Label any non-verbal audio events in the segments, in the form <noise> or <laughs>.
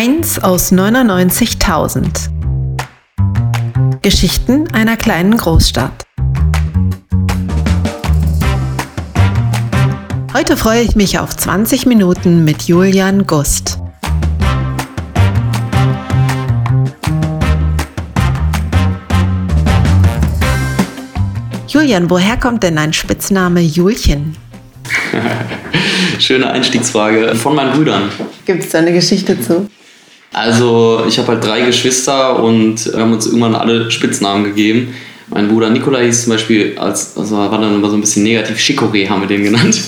Eins aus 99.000. Geschichten einer kleinen Großstadt. Heute freue ich mich auf 20 Minuten mit Julian Gust. Julian, woher kommt denn dein Spitzname Julchen? <laughs> Schöne Einstiegsfrage. Von meinen Brüdern. Gibt es da eine Geschichte zu? Also, ich habe halt drei Geschwister und wir haben uns irgendwann alle Spitznamen gegeben. Mein Bruder Nikolai hieß zum Beispiel, als, also war dann immer so ein bisschen negativ, Chicoré haben wir den genannt.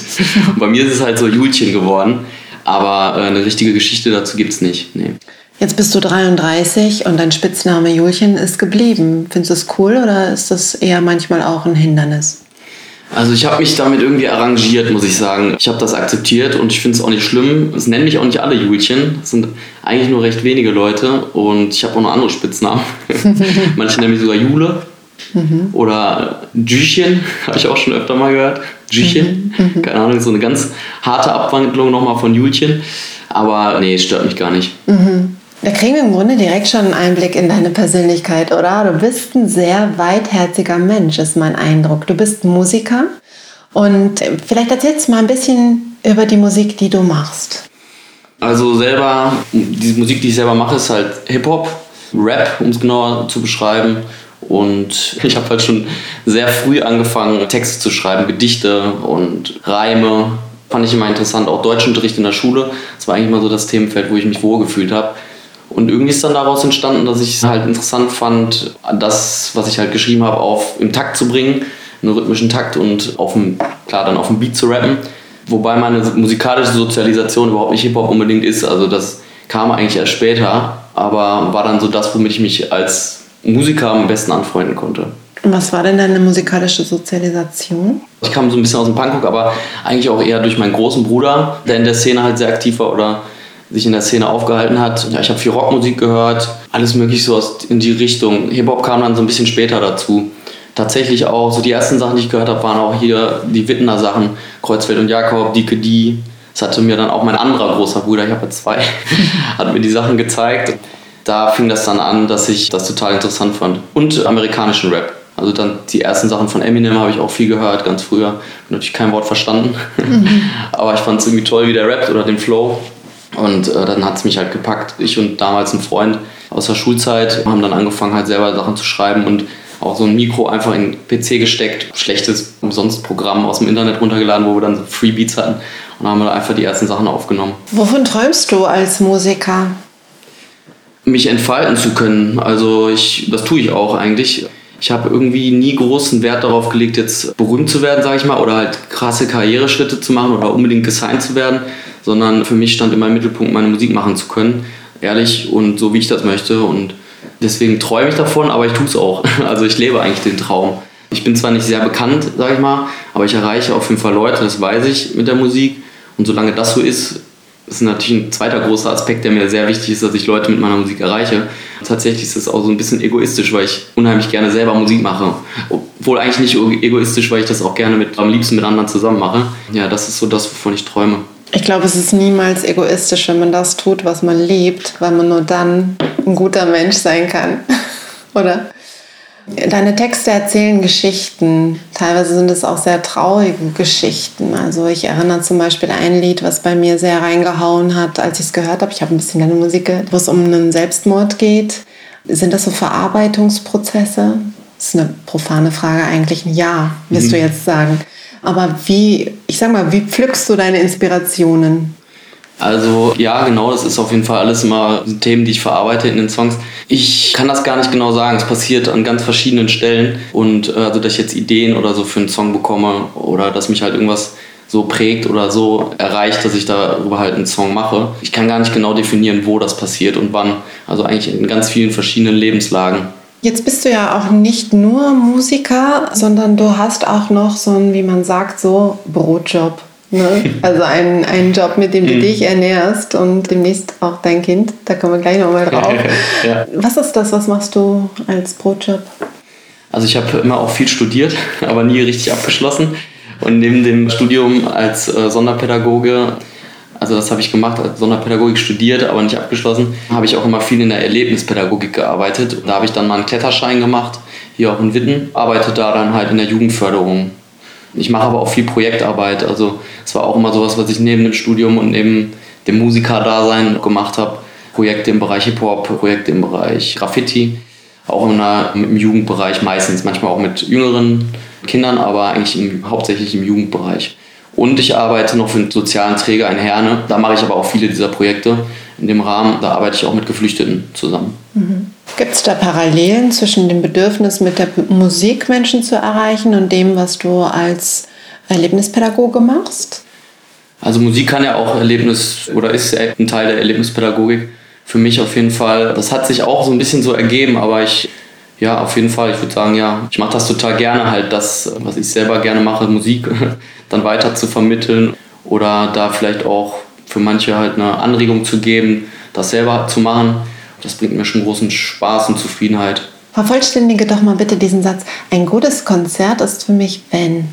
Und <laughs> bei mir ist es halt so Julchen geworden. Aber äh, eine richtige Geschichte dazu gibt es nicht. Nee. Jetzt bist du 33 und dein Spitzname Julchen ist geblieben. Findest du es cool oder ist das eher manchmal auch ein Hindernis? Also ich habe mich damit irgendwie arrangiert, muss ich sagen. Ich habe das akzeptiert und ich finde es auch nicht schlimm. Es nennen mich auch nicht alle Julchen. Es sind eigentlich nur recht wenige Leute und ich habe auch noch andere Spitznamen. <laughs> Manche nennen mich sogar Jule mhm. oder Jüchen, habe ich auch schon öfter mal gehört. Jüchen, mhm. mhm. keine Ahnung, so eine ganz harte Abwandlung nochmal von Julchen. Aber nee, es stört mich gar nicht. Mhm. Da kriegen wir im Grunde direkt schon einen Einblick in deine Persönlichkeit, oder? Du bist ein sehr weitherziger Mensch, ist mein Eindruck. Du bist Musiker und vielleicht erzählst du mal ein bisschen über die Musik, die du machst. Also selber, die Musik, die ich selber mache, ist halt Hip-Hop, Rap, um es genauer zu beschreiben. Und <laughs> ich habe halt schon sehr früh angefangen, Texte zu schreiben, Gedichte und Reime. Fand ich immer interessant, auch Deutschunterricht in der Schule. Das war eigentlich mal so das Themenfeld, wo ich mich wohlgefühlt habe. Und irgendwie ist dann daraus entstanden, dass ich es halt interessant fand, das, was ich halt geschrieben habe, auf im Takt zu bringen, einen rhythmischen Takt und auf dem, klar, dann auf dem Beat zu rappen. Wobei meine musikalische Sozialisation überhaupt nicht Hip-Hop unbedingt ist. Also das kam eigentlich erst später, aber war dann so das, womit ich mich als Musiker am besten anfreunden konnte. Was war denn deine musikalische Sozialisation? Ich kam so ein bisschen aus dem Punkrock, aber eigentlich auch eher durch meinen großen Bruder, der in der Szene halt sehr aktiv war oder sich in der Szene aufgehalten hat. Ja, ich habe viel Rockmusik gehört, alles mögliche so aus, in die Richtung. Hip-Hop kam dann so ein bisschen später dazu. Tatsächlich auch, so die ersten Sachen, die ich gehört habe, waren auch hier die Wittener Sachen. Kreuzfeld und Jakob, Dike Die. Das hatte mir dann auch mein anderer großer Bruder, ich habe ja zwei, <laughs> hat mir die Sachen gezeigt. Da fing das dann an, dass ich das total interessant fand. Und amerikanischen Rap. Also dann die ersten Sachen von Eminem habe ich auch viel gehört, ganz früher. Natürlich kein Wort verstanden. Mhm. <laughs> Aber ich fand es irgendwie toll, wie der rappt oder den Flow. Und äh, dann hat es mich halt gepackt. Ich und damals ein Freund aus der Schulzeit haben dann angefangen, halt selber Sachen zu schreiben und auch so ein Mikro einfach in den PC gesteckt. Schlechtes umsonst Programm aus dem Internet runtergeladen, wo wir dann so Freebeats hatten. Und haben wir einfach die ersten Sachen aufgenommen. Wovon träumst du als Musiker? Mich entfalten zu können. Also ich, das tue ich auch eigentlich. Ich habe irgendwie nie großen Wert darauf gelegt, jetzt berühmt zu werden, sage ich mal, oder halt krasse Karriereschritte zu machen oder unbedingt gesigned zu werden, sondern für mich stand immer im Mittelpunkt, meine Musik machen zu können, ehrlich und so, wie ich das möchte. Und deswegen träume ich davon, aber ich tue es auch. <laughs> Also ich lebe eigentlich den Traum. Ich bin zwar nicht sehr bekannt, sage ich mal, aber ich erreiche auf jeden Fall Leute, das weiß ich mit der Musik. Und solange das so ist, ist natürlich ein zweiter großer Aspekt, der mir sehr wichtig ist, dass ich Leute mit meiner Musik erreiche. Tatsächlich ist es auch so ein bisschen egoistisch, weil ich unheimlich gerne selber Musik mache. Obwohl eigentlich nicht egoistisch, weil ich das auch gerne mit, am liebsten mit anderen zusammen mache. Ja, das ist so das, wovon ich träume. Ich glaube, es ist niemals egoistisch, wenn man das tut, was man liebt, weil man nur dann ein guter Mensch sein kann. <laughs> Oder? Deine Texte erzählen Geschichten. Teilweise sind es auch sehr traurige Geschichten. Also ich erinnere zum Beispiel ein Lied, was bei mir sehr reingehauen hat, als ich es gehört habe. Ich habe ein bisschen deine Musik gehört, wo es um einen Selbstmord geht. Sind das so Verarbeitungsprozesse? Das ist eine profane Frage eigentlich. Ja, wirst mhm. du jetzt sagen. Aber wie, ich sag mal, wie pflückst du deine Inspirationen? Also ja, genau, das ist auf jeden Fall alles immer Themen, die ich verarbeite in den Songs. Ich kann das gar nicht genau sagen. Es passiert an ganz verschiedenen Stellen und äh, also dass ich jetzt Ideen oder so für einen Song bekomme oder dass mich halt irgendwas so prägt oder so erreicht, dass ich darüber halt einen Song mache. Ich kann gar nicht genau definieren, wo das passiert und wann. Also eigentlich in ganz vielen verschiedenen Lebenslagen. Jetzt bist du ja auch nicht nur Musiker, sondern du hast auch noch so einen, wie man sagt, so Brotjob. Ne? <laughs> Also einen, einen Job, mit dem du mhm. dich ernährst und demnächst auch dein Kind. Da kommen wir gleich nochmal drauf. <laughs> ja. Was ist das? Was machst du als Brotjob? Also ich habe immer auch viel studiert, <laughs> aber nie richtig abgeschlossen. Und neben dem Studium als äh, Sonderpädagoge also das habe ich gemacht, Sonderpädagogik studiert, aber nicht abgeschlossen, habe ich auch immer viel in der Erlebnispädagogik gearbeitet. Da habe ich dann mal einen Kletterschein gemacht, hier auch in Witten, arbeite da dann halt in der Jugendförderung. Ich mache aber auch viel Projektarbeit, also es war auch immer sowas, was ich neben dem Studium und neben dem Musikerdasein gemacht habe. Projekte im Bereich Hip-Hop, Projekte im Bereich Graffiti, auch der, im Jugendbereich meistens, manchmal auch mit jüngeren Kindern, aber eigentlich im, hauptsächlich im Jugendbereich. Und ich arbeite noch für einen sozialen Träger in Herne. Da mache ich aber auch viele dieser Projekte. In dem Rahmen, da arbeite ich auch mit Geflüchteten zusammen. Mhm. Gibt es da Parallelen zwischen dem Bedürfnis, mit der Musik Menschen zu erreichen und dem, was du als Erlebnispädagoge machst? Also Musik kann ja auch Erlebnis oder ist ein Teil der Erlebnispädagogik. Für mich auf jeden Fall. Das hat sich auch so ein bisschen so ergeben, aber ich ja, auf jeden Fall. Ich würde sagen, ja, ich mache das total gerne halt, das, was ich selber gerne mache, Musik <laughs> dann weiter zu vermitteln oder da vielleicht auch für manche halt eine Anregung zu geben, das selber zu machen. Das bringt mir schon großen Spaß und Zufriedenheit. Vervollständige doch mal bitte diesen Satz. Ein gutes Konzert ist für mich, wenn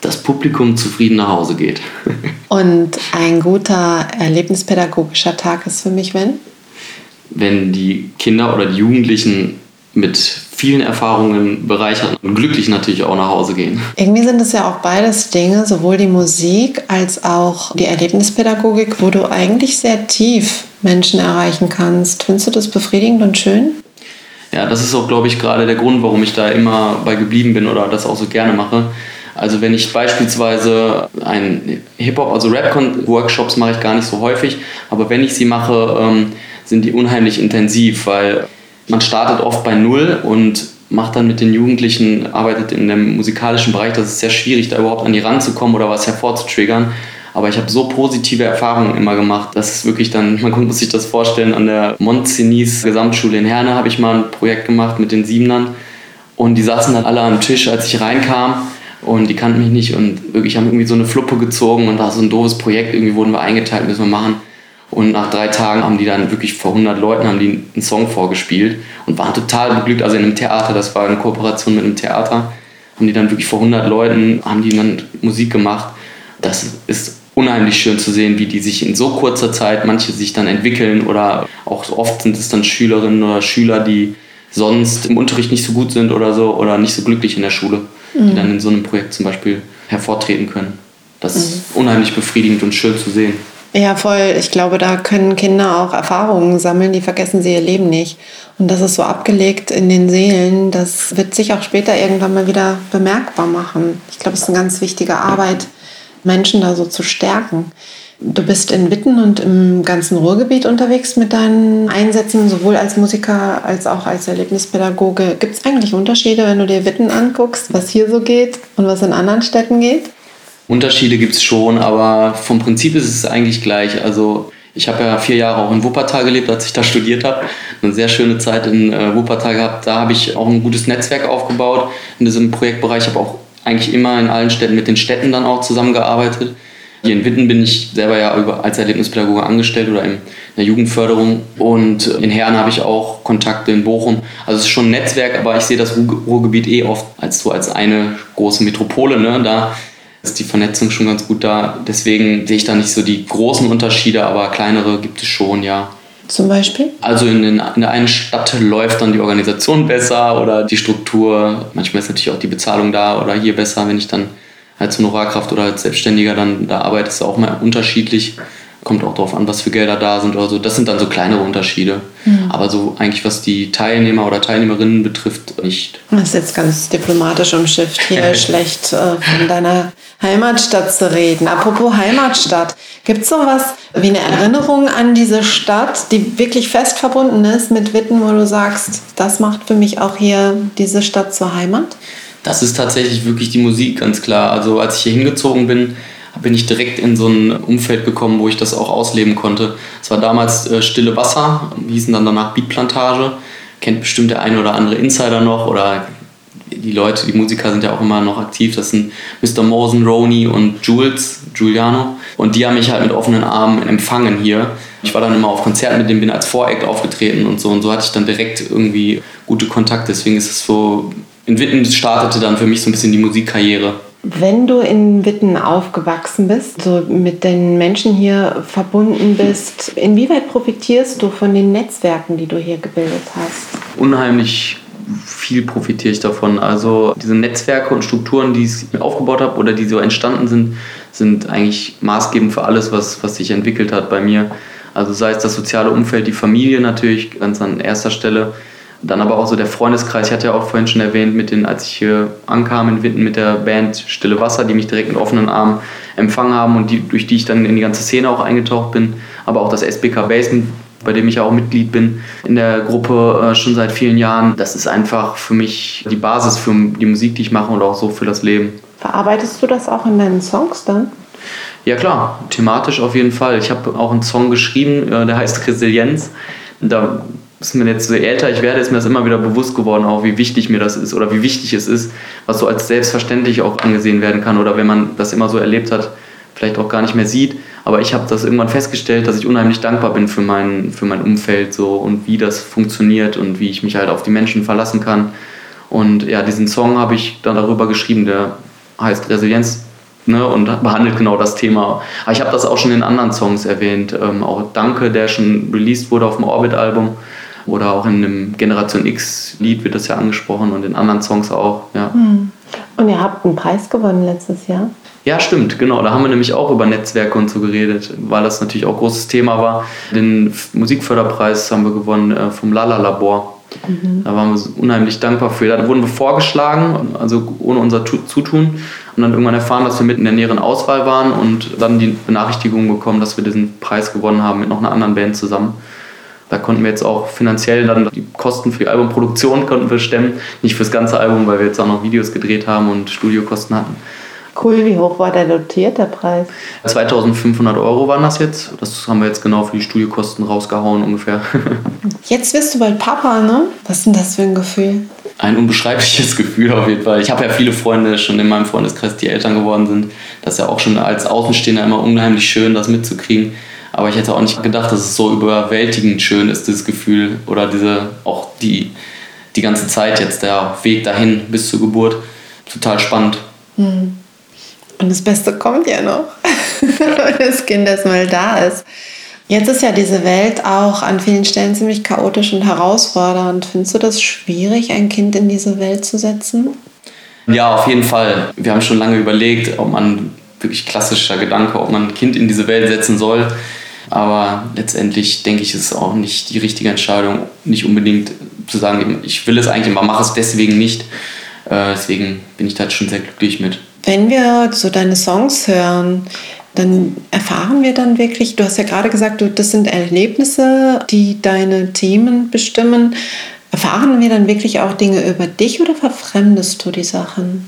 das Publikum zufrieden nach Hause geht. <laughs> und ein guter erlebnispädagogischer Tag ist für mich, wenn? Wenn die Kinder oder die Jugendlichen mit vielen Erfahrungen bereichern und glücklich natürlich auch nach Hause gehen. Irgendwie sind es ja auch beides Dinge, sowohl die Musik als auch die Erlebnispädagogik, wo du eigentlich sehr tief Menschen erreichen kannst. Findest du das befriedigend und schön? Ja, das ist auch, glaube ich, gerade der Grund, warum ich da immer bei geblieben bin oder das auch so gerne mache. Also wenn ich beispielsweise ein Hip-Hop, also Rap-Workshops mache ich gar nicht so häufig, aber wenn ich sie mache, ähm, sind die unheimlich intensiv, weil man startet oft bei Null und macht dann mit den Jugendlichen, arbeitet in dem musikalischen Bereich. Das ist sehr schwierig, da überhaupt an die ranzukommen oder was hervorzutriggern. Aber ich habe so positive Erfahrungen immer gemacht, dass es wirklich dann, <laughs> man muss sich das vorstellen, an der Montzenis Gesamtschule in Herne habe ich mal ein Projekt gemacht mit den Siebenern. Und die saßen dann alle am Tisch, als ich reinkam. Und die kannten mich nicht und wirklich haben irgendwie so eine Fluppe gezogen und da so ein doofes Projekt, irgendwie wurden wir eingeteilt, müssen wir machen. Und nach drei Tagen haben die dann wirklich vor 100 Leuten haben die einen Song vorgespielt und waren total beglückt. Also in einem Theater, das war eine Kooperation mit einem Theater, haben die dann wirklich vor 100 Leuten, haben die dann Musik gemacht. Das ist unheimlich schön zu sehen, wie die sich in so kurzer Zeit, manche sich dann entwickeln oder auch oft sind es dann Schülerinnen oder Schüler, die sonst im Unterricht nicht so gut sind oder so oder nicht so glücklich in der Schule, mhm. die dann in so einem Projekt zum Beispiel hervortreten können. Das mhm. ist unheimlich befriedigend und schön zu sehen. Ja, voll. Ich glaube, da können Kinder auch Erfahrungen sammeln, die vergessen sie ihr Leben nicht. Und das ist so abgelegt in den Seelen, das wird sich auch später irgendwann mal wieder bemerkbar machen. Ich glaube, es ist eine ganz wichtige Arbeit, Menschen da so zu stärken. Du bist in Witten und im ganzen Ruhrgebiet unterwegs mit deinen Einsätzen, sowohl als Musiker als auch als Erlebnispädagoge. Gibt es eigentlich Unterschiede, wenn du dir Witten anguckst, was hier so geht und was in anderen Städten geht? Unterschiede gibt es schon, aber vom Prinzip ist es eigentlich gleich. Also ich habe ja vier Jahre auch in Wuppertal gelebt, als ich da <laughs> studiert habe. Eine sehr schöne Zeit in äh, Wuppertal gehabt. Da habe ich auch ein gutes Netzwerk aufgebaut in diesem Projektbereich. Ich habe auch eigentlich immer in allen Städten mit den Städten dann auch zusammengearbeitet. Hier in Witten bin ich selber ja als Erlebnispädagoge angestellt oder in der Jugendförderung. Und in Herne habe ich auch Kontakte in Bochum. Also es ist schon ein Netzwerk, aber ich sehe das Ruhrgebiet eh oft als so als eine große Metropole. Ne? Da ist die Vernetzung schon ganz gut da. Deswegen sehe ich da nicht so die großen Unterschiede, aber kleinere gibt es schon, ja. Zum Beispiel? Also in, den, in der einen Stadt läuft dann die Organisation besser oder die Struktur. Manchmal ist natürlich auch die Bezahlung da oder hier besser, wenn ich dann als Honorarkraft oder als Selbstständiger dann da arbeite, ist auch mal unterschiedlich. Kommt auch darauf an, was für Gelder da sind oder so. Das sind dann so kleinere Unterschiede. Mhm. Aber so eigentlich, was die Teilnehmer oder Teilnehmerinnen betrifft, nicht. Das ist jetzt ganz diplomatisch umschifft, hier <laughs> schlecht äh, von deiner Heimatstadt zu reden. Apropos Heimatstadt, gibt es sowas wie eine Erinnerung an diese Stadt, die wirklich fest verbunden ist mit Witten, wo du sagst, das macht für mich auch hier diese Stadt zur Heimat? Das ist tatsächlich wirklich die Musik, ganz klar. Also als ich hier hingezogen bin, bin ich direkt in so ein Umfeld gekommen, wo ich das auch ausleben konnte. Es war damals äh, Stille Wasser, hießen dann danach Beatplantage. Kennt bestimmt der eine oder andere Insider noch oder die Leute, die Musiker sind ja auch immer noch aktiv. Das sind Mr. Mosen, Roni und Jules, Giuliano. Und die haben mich halt mit offenen Armen empfangen hier. Ich war dann immer auf Konzerten mit denen, bin als Voreact aufgetreten und so. Und so hatte ich dann direkt irgendwie gute Kontakte. Deswegen ist es so, in Witten startete dann für mich so ein bisschen die Musikkarriere. Wenn du in Witten aufgewachsen bist, so mit den Menschen hier verbunden bist, inwieweit profitierst du von den Netzwerken, die du hier gebildet hast? Unheimlich viel profitiere ich davon. Also diese Netzwerke und Strukturen, die ich aufgebaut habe oder die so entstanden sind, sind eigentlich maßgebend für alles, was, was sich entwickelt hat bei mir. Also sei es das soziale Umfeld, die Familie natürlich ganz an erster Stelle. Dann aber auch so der Freundeskreis. Ich hatte ja auch vorhin schon erwähnt, mit den, als ich hier ankam in Winden mit der Band Stille Wasser, die mich direkt mit offenen Armen empfangen haben und die, durch die ich dann in die ganze Szene auch eingetaucht bin. Aber auch das SBK Basement, bei dem ich ja auch Mitglied bin in der Gruppe äh, schon seit vielen Jahren. Das ist einfach für mich die Basis für die Musik, die ich mache und auch so für das Leben. Verarbeitest du das auch in deinen Songs dann? Ja klar, thematisch auf jeden Fall. Ich habe auch einen Song geschrieben, äh, der heißt Resilienz. Da ist mir jetzt so älter ich werde, ist mir das immer wieder bewusst geworden, auch wie wichtig mir das ist oder wie wichtig es ist, was so als selbstverständlich auch angesehen werden kann oder wenn man das immer so erlebt hat, vielleicht auch gar nicht mehr sieht. Aber ich habe das irgendwann festgestellt, dass ich unheimlich dankbar bin für mein, für mein Umfeld so und wie das funktioniert und wie ich mich halt auf die Menschen verlassen kann. Und ja, diesen Song habe ich dann darüber geschrieben, der heißt Resilienz ne, und behandelt genau das Thema. Aber ich habe das auch schon in anderen Songs erwähnt. Ähm, auch Danke, der schon released wurde auf dem Orbit-Album. Oder auch in dem Generation X-Lied wird das ja angesprochen und in anderen Songs auch. Ja. Hm. Und ihr habt einen Preis gewonnen letztes Jahr. Ja, stimmt, genau. Da haben wir nämlich auch über Netzwerke und so geredet, weil das natürlich auch ein großes Thema war. Den Musikförderpreis haben wir gewonnen äh, vom Lala Labor. Mhm. Da waren wir unheimlich dankbar für. Da wurden wir vorgeschlagen, also ohne unser Zutun. Und dann irgendwann erfahren, dass wir mit in der näheren Auswahl waren und dann die Benachrichtigung bekommen, dass wir diesen Preis gewonnen haben mit noch einer anderen Band zusammen. Da konnten wir jetzt auch finanziell dann die Kosten für die Albumproduktion konnten wir stemmen. Nicht fürs ganze Album, weil wir jetzt auch noch Videos gedreht haben und Studiokosten hatten. Cool, wie hoch war der dotierte Preis? 2500 Euro waren das jetzt. Das haben wir jetzt genau für die Studiokosten rausgehauen ungefähr. <laughs> Jetzt wirst du bald Papa, ne? Was ist denn das für ein Gefühl? Ein unbeschreibliches <laughs> Gefühl auf jeden Fall. Ich habe ja viele Freunde schon in meinem Freundeskreis, die Eltern geworden sind. Das ist ja auch schon als Außenstehender immer unheimlich schön, das mitzukriegen. Aber ich hätte auch nicht gedacht, dass es so überwältigend schön ist, dieses Gefühl oder diese, auch die, die ganze Zeit jetzt, der Weg dahin bis zur Geburt. Total spannend. Hm. Und das Beste kommt ja noch, wenn <laughs> das Kind erstmal da ist. Jetzt ist ja diese Welt auch an vielen Stellen ziemlich chaotisch und herausfordernd. Findest du das schwierig, ein Kind in diese Welt zu setzen? Ja, auf jeden Fall. Wir haben schon lange überlegt, ob man wirklich klassischer Gedanke, ob man ein Kind in diese Welt setzen soll. Aber letztendlich denke ich, ist es auch nicht die richtige Entscheidung, nicht unbedingt zu sagen, ich will es eigentlich, aber mache es deswegen nicht. Äh, deswegen bin ich da schon sehr glücklich mit. Wenn wir so deine Songs hören, dann erfahren wir dann wirklich, du hast ja gerade gesagt, das sind Erlebnisse, die deine Themen bestimmen. Erfahren wir dann wirklich auch Dinge über dich oder verfremdest du die Sachen?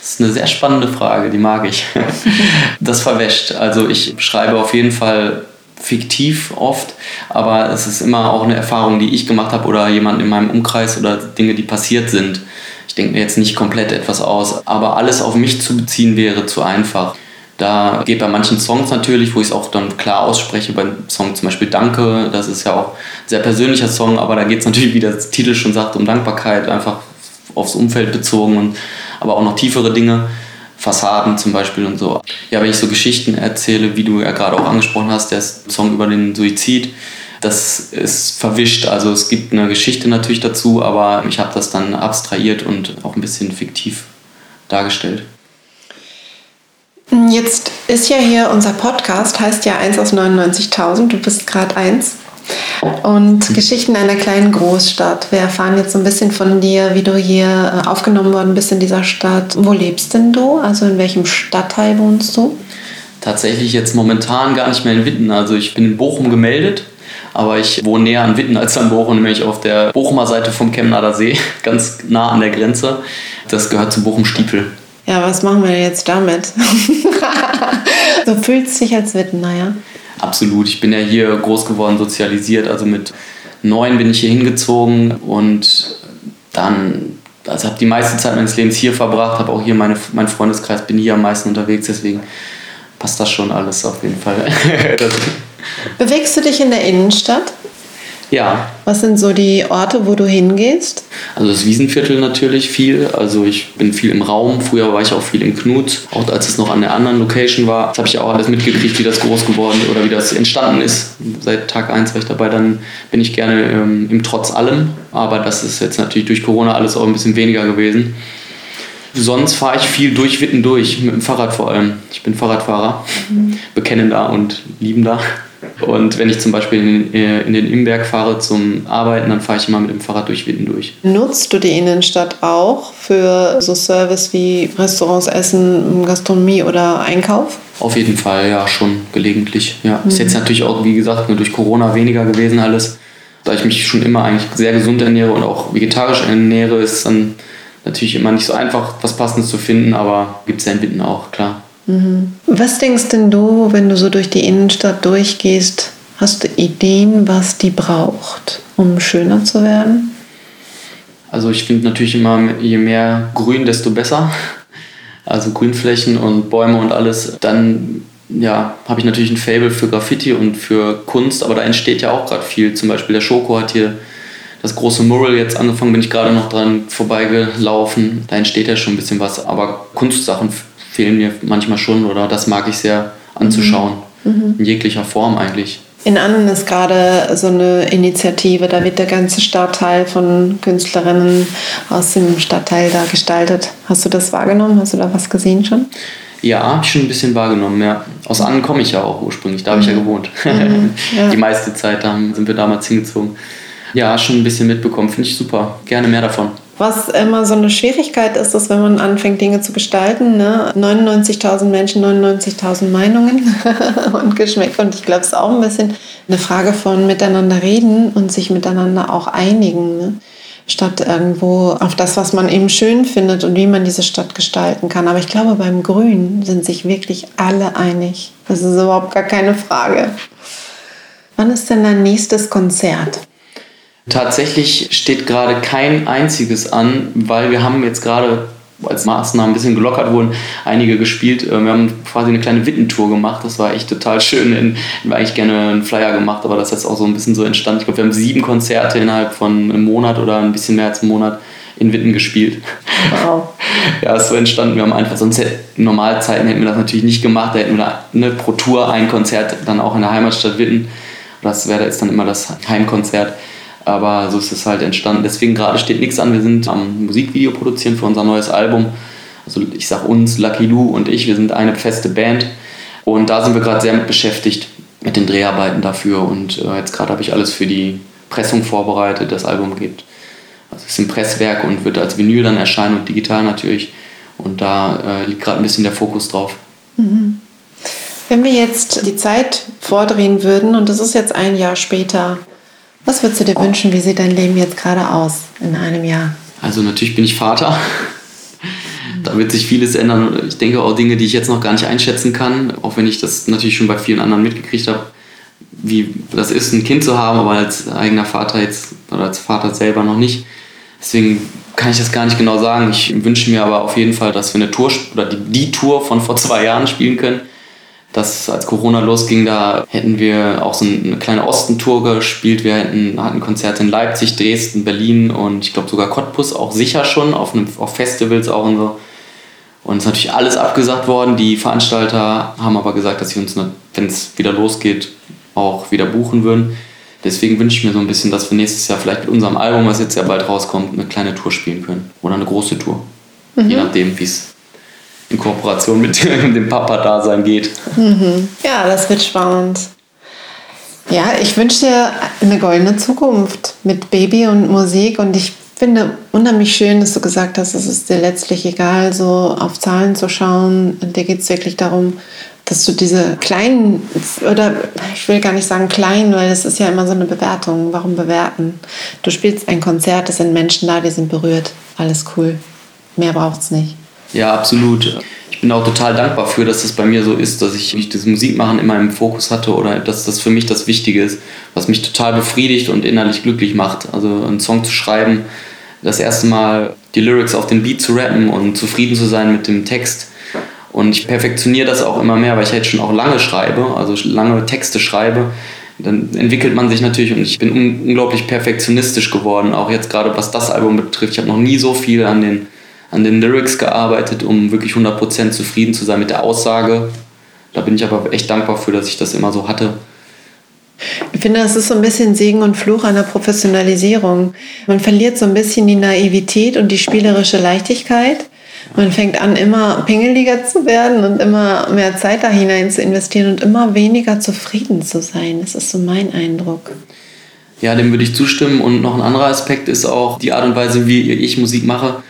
Das ist eine sehr spannende Frage, die mag ich. <laughs> Das verwäscht. Also ich schreibe auf jeden Fall fiktiv oft, aber es ist immer auch eine Erfahrung, die ich gemacht habe oder jemand in meinem Umkreis oder Dinge, die passiert sind. Ich denke mir jetzt nicht komplett etwas aus, aber alles auf mich zu beziehen wäre zu einfach. Da geht bei manchen Songs natürlich, wo ich es auch dann klar ausspreche, beim Song zum Beispiel Danke, das ist ja auch ein sehr persönlicher Song, aber da geht es natürlich, wie der Titel schon sagt, um Dankbarkeit, einfach aufs Umfeld bezogen und aber auch noch tiefere Dinge. Fassaden zum Beispiel und so. Ja, wenn ich so Geschichten erzähle, wie du ja gerade auch angesprochen hast, der Song über den Suizid, das ist verwischt. Also es gibt eine Geschichte natürlich dazu, aber ich habe das dann abstrahiert und auch ein bisschen fiktiv dargestellt. Jetzt ist ja hier unser Podcast, heißt ja 1 aus 99.000, du bist gerade 1. Und Geschichten einer kleinen Großstadt. Wir erfahren jetzt so ein bisschen von dir, wie du hier äh, aufgenommen worden bist in dieser Stadt. Wo lebst denn du? Also in welchem Stadtteil wohnst du? Tatsächlich jetzt momentan gar nicht mehr in Witten. Also ich bin in Bochum gemeldet, aber ich wohne näher an Witten als an Bochum, nämlich auf der Bochumer Seite vom Chemnader See, <laughs> ganz nah an der Grenze. Das gehört zu Bochum-Stiepel. Ja, was machen wir jetzt damit? <laughs> es sich als Wittener, ja? Absolut. Ich bin ja hier groß geworden, sozialisiert. Also mit neun bin ich hier hingezogen und dann, also habe die meiste Zeit meines Lebens hier verbracht, habe auch hier meine, meinen Freundeskreis, bin hier am meisten unterwegs, deswegen passt das schon alles auf jeden Fall. <laughs> Bewegst du dich in der Innenstadt? Ja. Was sind so die Orte, wo du hingehst? Also das Wiesenviertel natürlich viel. Also ich bin viel im Raum. Früher war ich auch viel im Knut, auch als es noch an der anderen Location war. Das habe ich auch alles mitgekriegt, wie das groß geworden oder wie das entstanden ist. Seit Tag 1 war ich dabei. Dann bin ich gerne ähm, im Trotz allem. Aber das ist jetzt natürlich durch Corona alles auch ein bisschen weniger gewesen. Sonst fahre ich viel durch Witten durch, mit dem Fahrrad vor allem. Ich bin Fahrradfahrer, mhm. bekennender und liebender. Und wenn ich zum Beispiel in, äh, in, den Imberg fahre zum Arbeiten, dann fahre ich immer mit dem Fahrrad durch Witten durch. Nutzt du die Innenstadt auch für so Service wie Restaurants, Essen, Gastronomie oder Einkauf? Auf jeden Fall, ja, schon gelegentlich. Ja. Mhm. Ist jetzt natürlich auch, wie gesagt, nur durch Corona weniger gewesen alles. Da ich mich schon immer eigentlich sehr gesund ernähre und auch vegetarisch ernähre, ist dann natürlich immer nicht so einfach, was Passendes zu finden, aber gibt es ja in Witten auch, klar. Mhm. Was denkst denn du, wenn du so durch die Innenstadt durchgehst? Hast du Ideen, was die braucht, um schöner zu werden? Also ich finde natürlich immer, je mehr Grün, desto besser. Also Grünflächen und Bäume und alles. Dann ja, habe ich natürlich ein Fable für Graffiti und für Kunst, aber da entsteht ja auch gerade viel. Zum Beispiel der Schoko hat hier das große Mural jetzt angefangen, bin ich gerade noch dran vorbeigelaufen. Da entsteht ja schon ein bisschen was, aber Kunstsachen fehlen mir manchmal schon oder das mag ich sehr anzuschauen. Mhm. In jeglicher Form eigentlich. In Annen ist gerade so eine Initiative, da wird der ganze Stadtteil von Künstlerinnen aus dem Stadtteil da gestaltet. Hast du das wahrgenommen? Hast du da was gesehen schon? Ja, habe ich schon ein bisschen wahrgenommen, ja. Aus Annen komme ich ja auch ursprünglich, da habe ich ja mhm. gewohnt. Mhm, ja. <laughs> Die meiste Zeit sind wir damals hingezogen. Ja, schon ein bisschen mitbekommen, finde ich super. Gerne mehr davon. Was immer so eine Schwierigkeit ist, ist, wenn man anfängt, Dinge zu gestalten. Ne? 99.000 Menschen, 99.000 Meinungen <laughs> und Geschmäcker. Und ich glaube, es ist auch ein bisschen eine Frage von miteinander reden und sich miteinander auch einigen. Ne? Statt irgendwo auf das, was man eben schön findet und wie man diese Stadt gestalten kann. Aber ich glaube, beim Grün sind sich wirklich alle einig. Das ist überhaupt gar keine Frage. Wann ist denn dein nächstes Konzert? Tatsächlich steht gerade kein einziges an, weil wir haben jetzt gerade als Maßnahmen ein bisschen gelockert wurden, einige gespielt. Äh, wir haben quasi eine kleine Wittentour gemacht. Das war echt total schön. Wir haben eigentlich gerne einen Flyer gemacht, aber das ist jetzt auch so ein bisschen so entstanden. Ich glaube, wir haben sieben Konzerte innerhalb von einem Monat oder ein bisschen mehr als einem Monat in Witten gespielt. Wow. <laughs> ja, ist so entstanden. Wir haben einfach, sonst in Normalzeiten hätten wir das natürlich nicht gemacht. Da hätten wir eine, pro Tour ein Konzert dann auch in der Heimatstadt Witten. Das wäre jetzt dann immer das Heimkonzert. Aber so ist es halt entstanden. Deswegen gerade steht nichts an. Wir sind am Musikvideo produzieren für unser neues Album. Also ich sag uns, Lucky Lou und ich, wir sind eine feste Band. Und da sind wir gerade sehr mit beschäftigt, mit den Dreharbeiten dafür. Und äh, jetzt gerade habe ich alles für die Pressung vorbereitet. Das Album geht, also es ist im Presswerk und wird als Vinyl dann erscheinen und digital natürlich. Und da äh, liegt gerade ein bisschen der Fokus drauf. Mhm. Wenn wir jetzt die Zeit vordrehen würden, und das ist jetzt ein Jahr später, was würdest du dir wünschen, wie sieht dein Leben jetzt gerade aus in einem Jahr? Also natürlich bin ich Vater. Da wird sich vieles ändern. Ich denke auch Dinge, die ich jetzt noch gar nicht einschätzen kann, auch wenn ich das natürlich schon bei vielen anderen mitgekriegt habe, wie das ist, ein Kind zu haben, aber als eigener Vater jetzt oder als Vater selber noch nicht. Deswegen kann ich das gar nicht genau sagen. Ich wünsche mir aber auf jeden Fall, dass wir eine Tour oder die, die Tour von vor zwei Jahren spielen können dass als Corona losging, da hätten wir auch so eine kleine Ostentour gespielt. Wir hätten, hatten Konzerte in Leipzig, Dresden, Berlin und ich glaube sogar Cottbus auch sicher schon, auf, einem, auf Festivals auch und so. Und es ist natürlich alles abgesagt worden. Die Veranstalter haben aber gesagt, dass sie uns, wenn es wieder losgeht, auch wieder buchen würden. Deswegen wünsche ich mir so ein bisschen, dass wir nächstes Jahr vielleicht mit unserem Album, was jetzt ja bald rauskommt, eine kleine Tour spielen können. Oder eine große Tour. Mhm. Je nachdem, wie es in Kooperation mit <laughs> dem Papa-Dasein geht. Mhm. Ja, das wird spannend. Ja, ich wünsche dir eine goldene Zukunft mit Baby und Musik und ich finde unheimlich schön, dass du gesagt hast, es ist dir letztlich egal, so auf Zahlen zu schauen. Dir geht es wirklich darum, dass du diese kleinen, oder ich will gar nicht sagen klein, weil das ist ja immer so eine Bewertung. Warum bewerten? Du spielst ein Konzert, es sind Menschen da, die sind berührt. Alles cool. Mehr braucht es nicht. Ja, absolut. Ich bin auch total dankbar für, dass das bei mir so ist, dass ich das Musikmachen immer im Fokus hatte oder dass das für mich das Wichtige ist, was mich total befriedigt und innerlich glücklich macht. Also einen Song zu schreiben, das erste Mal die Lyrics auf den Beat zu rappen und zufrieden zu sein mit dem Text. Und ich perfektioniere das auch immer mehr, weil ich jetzt schon auch lange schreibe, also lange Texte schreibe, dann entwickelt man sich natürlich und ich bin unglaublich perfektionistisch geworden, auch jetzt gerade was das Album betrifft. Ich habe noch nie so viel an den, an den Lyrics gearbeitet, um wirklich 100% zufrieden zu sein mit der Aussage. Da bin ich aber echt dankbar für, dass ich das immer so hatte. Ich finde, das ist so ein bisschen Segen und Fluch einer Professionalisierung. Man verliert so ein bisschen die Naivität und die spielerische Leichtigkeit. Man fängt an, immer pingeliger zu werden und immer mehr Zeit da hinein zu investieren und immer weniger zufrieden zu sein. Das ist so mein Eindruck. Ja, dem würde ich zustimmen. Und noch ein anderer Aspekt ist auch die Art und Weise, wie ich Musik mache,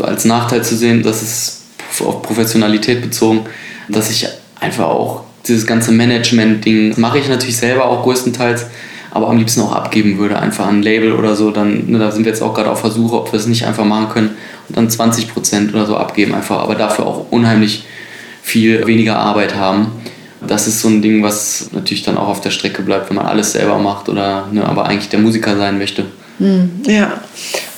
als Nachteil zu sehen, dass es auf Professionalität bezogen, dass ich einfach auch dieses ganze Management-Ding mache ich natürlich selber auch größtenteils, aber am liebsten auch abgeben würde, einfach ein Label oder so. Dann, ne, da sind wir jetzt auch gerade auf Versuche, ob wir es nicht einfach machen können und dann 20 Prozent oder so abgeben, einfach, aber dafür auch unheimlich viel weniger Arbeit haben. Das ist so ein Ding, was natürlich dann auch auf der Strecke bleibt, wenn man alles selber macht oder ne, aber eigentlich der Musiker sein möchte. Hm, ja,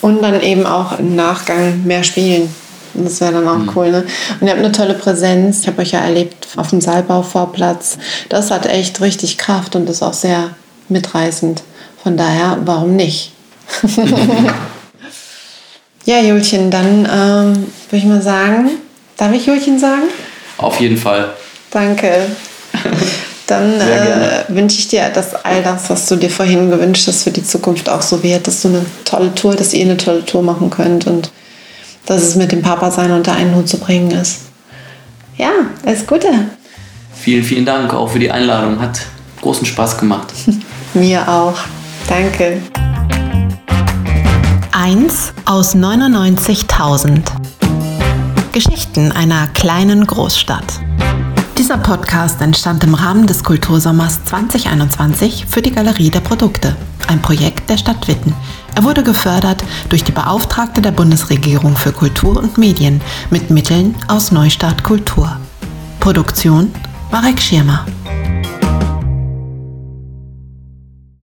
und dann eben auch im Nachgang mehr spielen. Das wäre dann auch mhm. cool. Ne? Und ihr habt eine tolle Präsenz. Ich habe euch ja erlebt auf dem Saalbauvorplatz. Das hat echt richtig Kraft und ist auch sehr mitreißend. Von daher, warum nicht? <laughs> ja, Julchen, dann ähm, würde ich mal sagen, darf ich Julchen sagen? Auf jeden Fall. Danke. <laughs> Dann äh, wünsche ich dir, dass all das, was du dir vorhin gewünscht hast, für die Zukunft auch so wird, dass du eine tolle Tour, dass ihr eine tolle Tour machen könnt und dass es mit dem Papa sein unter einen Hut zu bringen ist. Ja, alles Gute. Vielen, vielen Dank auch für die Einladung. Hat großen Spaß gemacht. <laughs> Mir auch. Danke. Eins aus 99.000. Geschichten einer kleinen Großstadt. Dieser Podcast entstand im Rahmen des Kultursommers 2021 für die Galerie der Produkte, ein Projekt der Stadt Witten. Er wurde gefördert durch die Beauftragte der Bundesregierung für Kultur und Medien mit Mitteln aus Neustart Kultur. Produktion Marek Schirmer.